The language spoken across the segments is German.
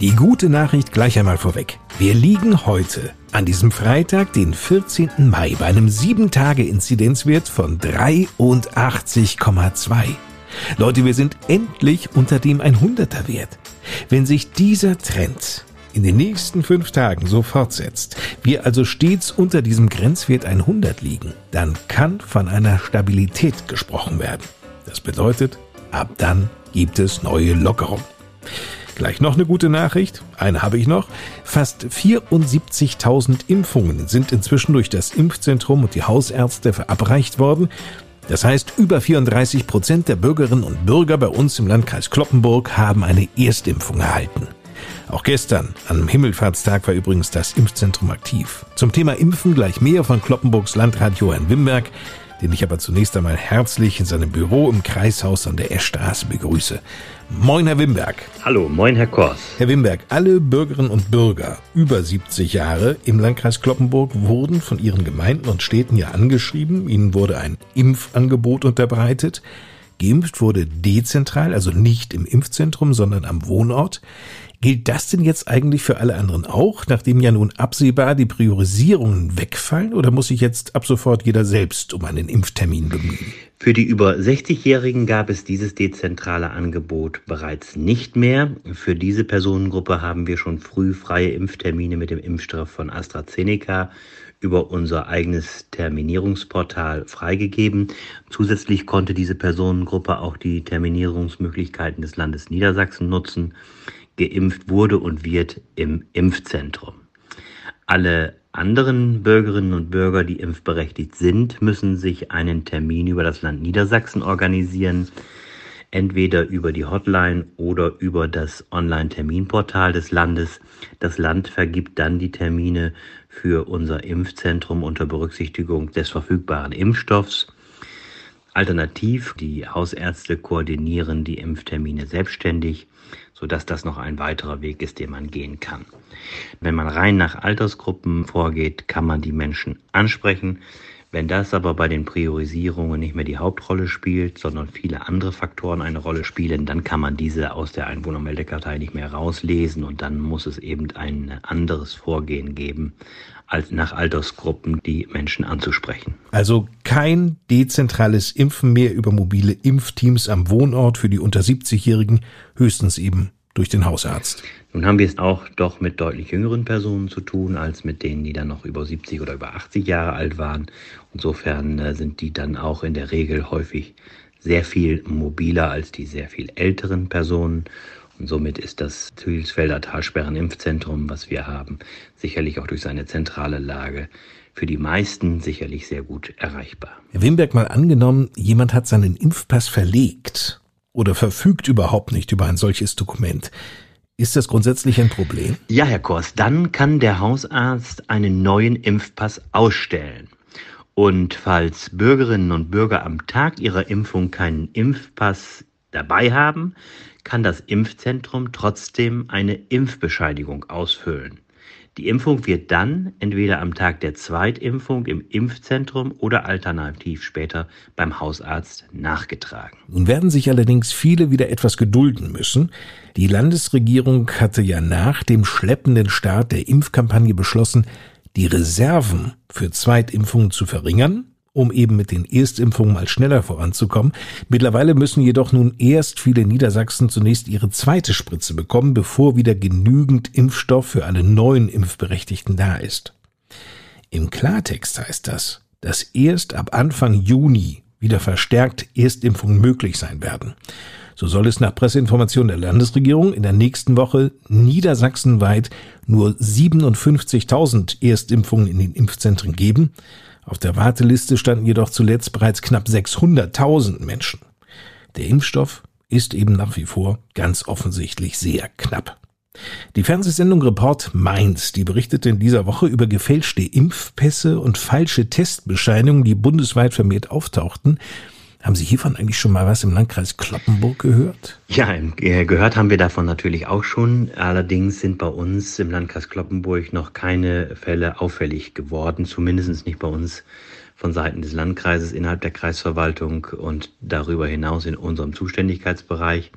Die gute Nachricht gleich einmal vorweg. Wir liegen heute an diesem Freitag, den 14. Mai, bei einem 7-Tage-Inzidenzwert von 83,2. Leute, wir sind endlich unter dem 100er Wert. Wenn sich dieser Trend in den nächsten fünf Tagen so fortsetzt, wir also stets unter diesem Grenzwert 100 liegen, dann kann von einer Stabilität gesprochen werden. Das bedeutet, ab dann gibt es neue Lockerungen. Gleich noch eine gute Nachricht. Eine habe ich noch. Fast 74.000 Impfungen sind inzwischen durch das Impfzentrum und die Hausärzte verabreicht worden. Das heißt, über 34 Prozent der Bürgerinnen und Bürger bei uns im Landkreis Kloppenburg haben eine Erstimpfung erhalten. Auch gestern, am Himmelfahrtstag, war übrigens das Impfzentrum aktiv. Zum Thema Impfen gleich mehr von Kloppenburgs Landrat Johann Wimberg den ich aber zunächst einmal herzlich in seinem Büro im Kreishaus an der Eschstraße begrüße. Moin, Herr Wimberg. Hallo, moin, Herr Kors. Herr Wimberg, alle Bürgerinnen und Bürger über 70 Jahre im Landkreis Kloppenburg wurden von ihren Gemeinden und Städten ja angeschrieben. Ihnen wurde ein Impfangebot unterbreitet. Geimpft wurde dezentral, also nicht im Impfzentrum, sondern am Wohnort. Gilt das denn jetzt eigentlich für alle anderen auch, nachdem ja nun absehbar die Priorisierungen wegfallen, oder muss sich jetzt ab sofort jeder selbst um einen Impftermin bemühen? Für die über 60-Jährigen gab es dieses dezentrale Angebot bereits nicht mehr. Für diese Personengruppe haben wir schon früh freie Impftermine mit dem Impfstoff von AstraZeneca über unser eigenes Terminierungsportal freigegeben. Zusätzlich konnte diese Personengruppe auch die Terminierungsmöglichkeiten des Landes Niedersachsen nutzen geimpft wurde und wird im Impfzentrum. Alle anderen Bürgerinnen und Bürger, die impfberechtigt sind, müssen sich einen Termin über das Land Niedersachsen organisieren, entweder über die Hotline oder über das Online-Terminportal des Landes. Das Land vergibt dann die Termine für unser Impfzentrum unter Berücksichtigung des verfügbaren Impfstoffs. Alternativ, die Hausärzte koordinieren die Impftermine selbstständig sodass das noch ein weiterer Weg ist, den man gehen kann. Wenn man rein nach Altersgruppen vorgeht, kann man die Menschen ansprechen. Wenn das aber bei den Priorisierungen nicht mehr die Hauptrolle spielt, sondern viele andere Faktoren eine Rolle spielen, dann kann man diese aus der Einwohnermeldekartei nicht mehr rauslesen und dann muss es eben ein anderes Vorgehen geben, als nach Altersgruppen die Menschen anzusprechen. Also kein dezentrales Impfen mehr über mobile Impfteams am Wohnort für die unter 70-Jährigen, höchstens eben durch den Hausarzt. Nun haben wir es auch doch mit deutlich jüngeren Personen zu tun, als mit denen, die dann noch über 70 oder über 80 Jahre alt waren. Insofern äh, sind die dann auch in der Regel häufig sehr viel mobiler als die sehr viel älteren Personen. Und somit ist das Zügelsfelder Talsperren-Impfzentrum, was wir haben, sicherlich auch durch seine zentrale Lage für die meisten sicherlich sehr gut erreichbar. Herr Wimberg, mal angenommen, jemand hat seinen Impfpass verlegt oder verfügt überhaupt nicht über ein solches Dokument. Ist das grundsätzlich ein Problem? Ja, Herr Kors, dann kann der Hausarzt einen neuen Impfpass ausstellen. Und falls Bürgerinnen und Bürger am Tag ihrer Impfung keinen Impfpass dabei haben, kann das Impfzentrum trotzdem eine Impfbescheinigung ausfüllen. Die Impfung wird dann entweder am Tag der Zweitimpfung im Impfzentrum oder alternativ später beim Hausarzt nachgetragen. Nun werden sich allerdings viele wieder etwas gedulden müssen. Die Landesregierung hatte ja nach dem schleppenden Start der Impfkampagne beschlossen, die Reserven für Zweitimpfungen zu verringern um eben mit den Erstimpfungen mal schneller voranzukommen. Mittlerweile müssen jedoch nun erst viele Niedersachsen zunächst ihre zweite Spritze bekommen, bevor wieder genügend Impfstoff für alle neuen Impfberechtigten da ist. Im Klartext heißt das, dass erst ab Anfang Juni wieder verstärkt Erstimpfungen möglich sein werden. So soll es nach Presseinformation der Landesregierung in der nächsten Woche niedersachsenweit nur 57.000 Erstimpfungen in den Impfzentren geben. Auf der Warteliste standen jedoch zuletzt bereits knapp 600.000 Menschen. Der Impfstoff ist eben nach wie vor ganz offensichtlich sehr knapp. Die Fernsehsendung Report Mainz, die berichtete in dieser Woche über gefälschte Impfpässe und falsche Testbescheinigungen, die bundesweit vermehrt auftauchten. Haben Sie hiervon eigentlich schon mal was im Landkreis Kloppenburg gehört? Ja, äh, gehört haben wir davon natürlich auch schon. Allerdings sind bei uns im Landkreis Kloppenburg noch keine Fälle auffällig geworden, zumindest nicht bei uns von Seiten des Landkreises innerhalb der Kreisverwaltung und darüber hinaus in unserem Zuständigkeitsbereich.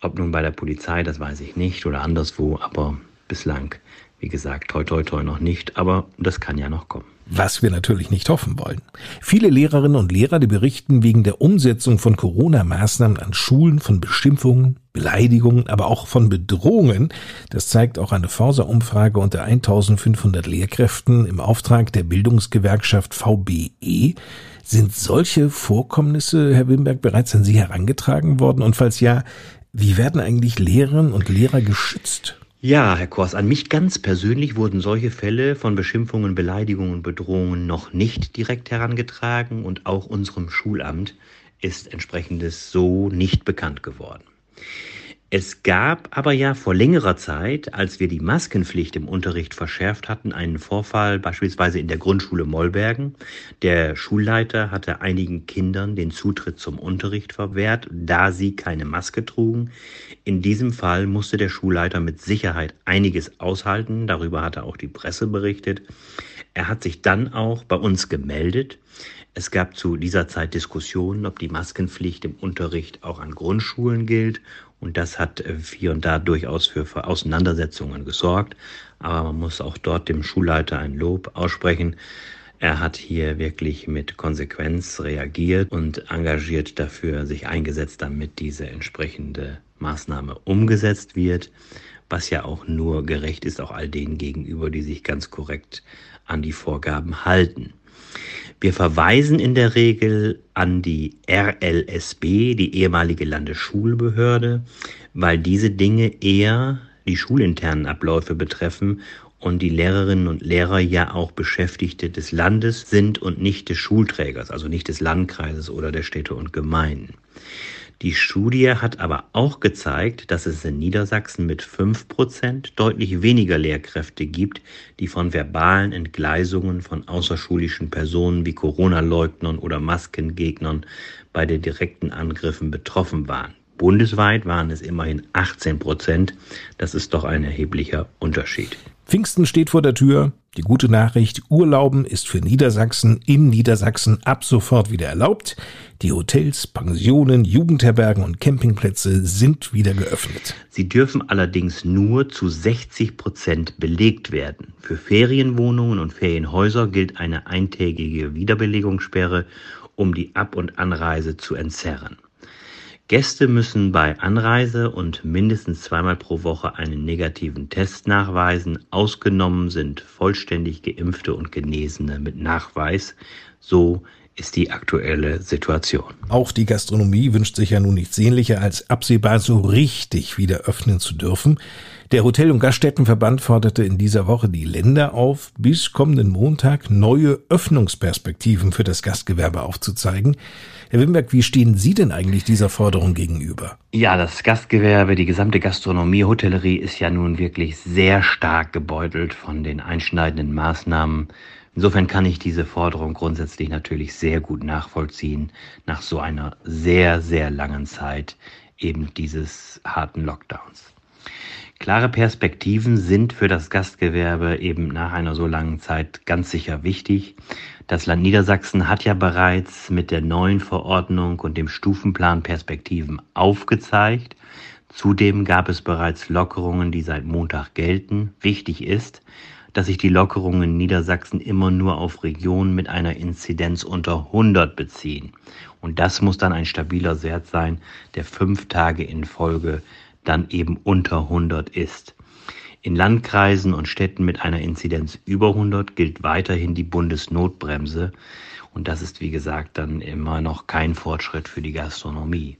Ob nun bei der Polizei, das weiß ich nicht, oder anderswo, aber bislang, wie gesagt, toi toi toi noch nicht, aber das kann ja noch kommen was wir natürlich nicht hoffen wollen. Viele Lehrerinnen und Lehrer, die berichten wegen der Umsetzung von Corona-Maßnahmen an Schulen von Beschimpfungen, Beleidigungen, aber auch von Bedrohungen. Das zeigt auch eine Forsa-Umfrage unter 1500 Lehrkräften im Auftrag der Bildungsgewerkschaft VBE. Sind solche Vorkommnisse, Herr Wimberg, bereits an Sie herangetragen worden? Und falls ja, wie werden eigentlich Lehrerinnen und Lehrer geschützt? Ja, Herr Kors, an mich ganz persönlich wurden solche Fälle von Beschimpfungen, Beleidigungen Bedrohungen noch nicht direkt herangetragen und auch unserem Schulamt ist entsprechendes so nicht bekannt geworden. Es gab aber ja vor längerer Zeit, als wir die Maskenpflicht im Unterricht verschärft hatten, einen Vorfall beispielsweise in der Grundschule Mollbergen. Der Schulleiter hatte einigen Kindern den Zutritt zum Unterricht verwehrt, da sie keine Maske trugen. In diesem Fall musste der Schulleiter mit Sicherheit einiges aushalten, darüber hatte auch die Presse berichtet. Er hat sich dann auch bei uns gemeldet. Es gab zu dieser Zeit Diskussionen, ob die Maskenpflicht im Unterricht auch an Grundschulen gilt und das hat äh, hier und da durchaus für, Auseinandersetzungen gesorgt. Aber man muss auch dort dem Schulleiter ein Lob aussprechen. Er hat hier wirklich mit Konsequenz reagiert und engagiert dafür sich eingesetzt, damit diese entsprechende Maßnahme umgesetzt wird, was ja auch nur gerecht ist, auch all denen gegenüber, die sich ganz korrekt an die Vorgaben halten. Wir verweisen in der Regel an die RLSB, die ehemalige Landesschulbehörde, weil diese Dinge eher die schulinternen Abläufe betreffen und die Lehrerinnen und Lehrer ja auch Beschäftigte des Landes sind und nicht des Schulträgers, also nicht des Landkreises oder der Städte und Gemeinden. Die Studie hat aber auch gezeigt, dass es in Niedersachsen mit fünf Prozent deutlich weniger Lehrkräfte gibt, die von verbalen Entgleisungen von außerschulischen Personen wie Corona-Leugnern oder Maskengegnern bei den direkten Angriffen betroffen waren. Bundesweit waren es immerhin 18 Prozent. Das ist doch ein erheblicher Unterschied. Pfingsten steht vor der Tür. Die gute Nachricht, Urlauben ist für Niedersachsen in Niedersachsen ab sofort wieder erlaubt. Die Hotels, Pensionen, Jugendherbergen und Campingplätze sind wieder geöffnet. Sie dürfen allerdings nur zu 60 Prozent belegt werden. Für Ferienwohnungen und Ferienhäuser gilt eine eintägige Wiederbelegungssperre, um die Ab- und Anreise zu entzerren. Gäste müssen bei Anreise und mindestens zweimal pro Woche einen negativen Test nachweisen. Ausgenommen sind vollständig geimpfte und Genesene mit Nachweis. So ist die aktuelle Situation. Auch die Gastronomie wünscht sich ja nun nichts sehnlicher, als absehbar so richtig wieder öffnen zu dürfen. Der Hotel- und Gaststättenverband forderte in dieser Woche die Länder auf, bis kommenden Montag neue Öffnungsperspektiven für das Gastgewerbe aufzuzeigen. Herr Wimberg, wie stehen Sie denn eigentlich dieser Forderung gegenüber? Ja, das Gastgewerbe, die gesamte Gastronomie, Hotellerie ist ja nun wirklich sehr stark gebeutelt von den einschneidenden Maßnahmen. Insofern kann ich diese Forderung grundsätzlich natürlich sehr gut nachvollziehen, nach so einer sehr, sehr langen Zeit eben dieses harten Lockdowns. Klare Perspektiven sind für das Gastgewerbe eben nach einer so langen Zeit ganz sicher wichtig. Das Land Niedersachsen hat ja bereits mit der neuen Verordnung und dem Stufenplan Perspektiven aufgezeigt. Zudem gab es bereits Lockerungen, die seit Montag gelten. Wichtig ist, dass sich die Lockerungen in Niedersachsen immer nur auf Regionen mit einer Inzidenz unter 100 beziehen. Und das muss dann ein stabiler Wert sein, der fünf Tage in Folge dann eben unter 100 ist. In Landkreisen und Städten mit einer Inzidenz über 100 gilt weiterhin die Bundesnotbremse. Und das ist, wie gesagt, dann immer noch kein Fortschritt für die Gastronomie.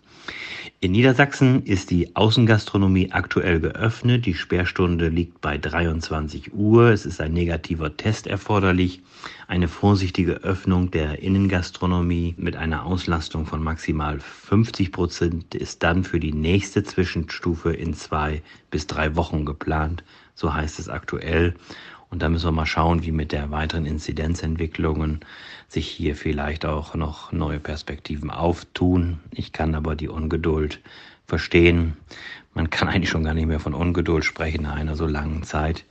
In Niedersachsen ist die Außengastronomie aktuell geöffnet. Die Sperrstunde liegt bei 23 Uhr. Es ist ein negativer Test erforderlich. Eine vorsichtige Öffnung der Innengastronomie mit einer Auslastung von maximal 50 Prozent ist dann für die nächste Zwischenstufe in zwei bis drei Wochen geplant. So heißt es aktuell. Und da müssen wir mal schauen, wie mit der weiteren Inzidenzentwicklungen sich hier vielleicht auch noch neue Perspektiven auftun. Ich kann aber die Ungeduld verstehen. Man kann eigentlich schon gar nicht mehr von Ungeduld sprechen nach einer so langen Zeit.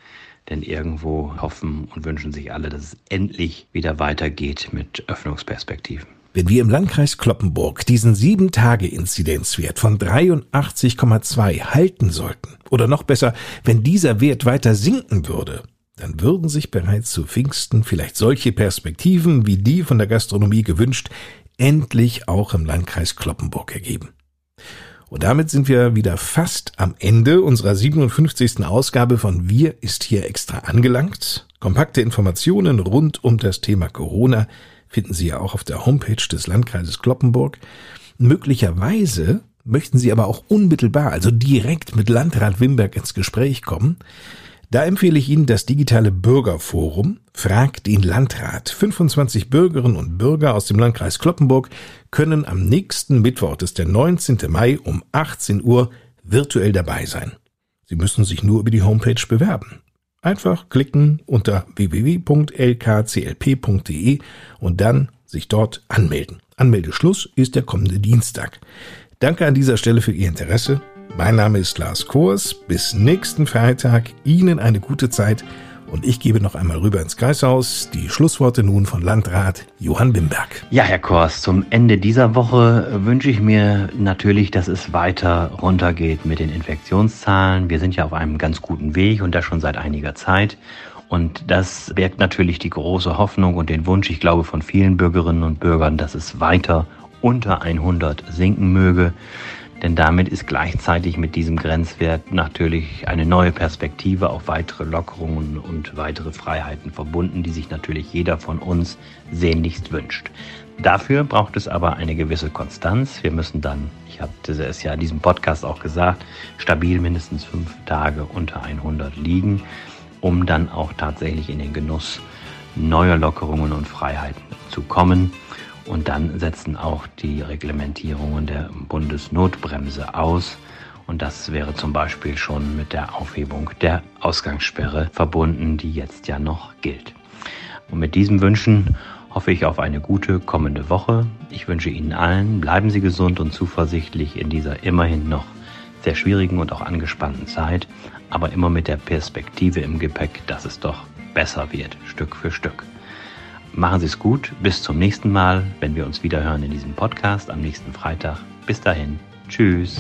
Denn irgendwo hoffen und wünschen sich alle, dass es endlich wieder weitergeht mit Öffnungsperspektiven. Wenn wir im Landkreis Kloppenburg diesen 7-Tage-Inzidenzwert von 83,2 halten sollten, oder noch besser, wenn dieser Wert weiter sinken würde, dann würden sich bereits zu Pfingsten vielleicht solche Perspektiven wie die von der Gastronomie gewünscht, endlich auch im Landkreis Kloppenburg ergeben. Und damit sind wir wieder fast am Ende unserer 57. Ausgabe von Wir ist hier extra angelangt. Kompakte Informationen rund um das Thema Corona finden Sie ja auch auf der Homepage des Landkreises Kloppenburg. Möglicherweise möchten Sie aber auch unmittelbar, also direkt mit Landrat Wimberg ins Gespräch kommen. Da empfehle ich Ihnen das digitale Bürgerforum Frag den Landrat. 25 Bürgerinnen und Bürger aus dem Landkreis Kloppenburg können am nächsten Mittwoch, das ist der 19. Mai um 18 Uhr, virtuell dabei sein. Sie müssen sich nur über die Homepage bewerben. Einfach klicken unter www.lkclp.de und dann sich dort anmelden. Anmeldeschluss ist der kommende Dienstag. Danke an dieser Stelle für Ihr Interesse. Mein Name ist Lars Kors. Bis nächsten Freitag. Ihnen eine gute Zeit. Und ich gebe noch einmal rüber ins Kreishaus. Die Schlussworte nun von Landrat Johann Bimberg. Ja, Herr Kors, zum Ende dieser Woche wünsche ich mir natürlich, dass es weiter runtergeht mit den Infektionszahlen. Wir sind ja auf einem ganz guten Weg und das schon seit einiger Zeit. Und das birgt natürlich die große Hoffnung und den Wunsch, ich glaube, von vielen Bürgerinnen und Bürgern, dass es weiter unter 100 sinken möge. Denn damit ist gleichzeitig mit diesem Grenzwert natürlich eine neue Perspektive auf weitere Lockerungen und weitere Freiheiten verbunden, die sich natürlich jeder von uns sehnlichst wünscht. Dafür braucht es aber eine gewisse Konstanz. Wir müssen dann, ich hatte es ja in diesem Podcast auch gesagt, stabil mindestens fünf Tage unter 100 liegen, um dann auch tatsächlich in den Genuss neuer Lockerungen und Freiheiten zu kommen. Und dann setzen auch die Reglementierungen der Bundesnotbremse aus. Und das wäre zum Beispiel schon mit der Aufhebung der Ausgangssperre verbunden, die jetzt ja noch gilt. Und mit diesen Wünschen hoffe ich auf eine gute kommende Woche. Ich wünsche Ihnen allen, bleiben Sie gesund und zuversichtlich in dieser immerhin noch sehr schwierigen und auch angespannten Zeit, aber immer mit der Perspektive im Gepäck, dass es doch besser wird, Stück für Stück. Machen Sie es gut. Bis zum nächsten Mal, wenn wir uns wieder hören in diesem Podcast am nächsten Freitag. Bis dahin. Tschüss.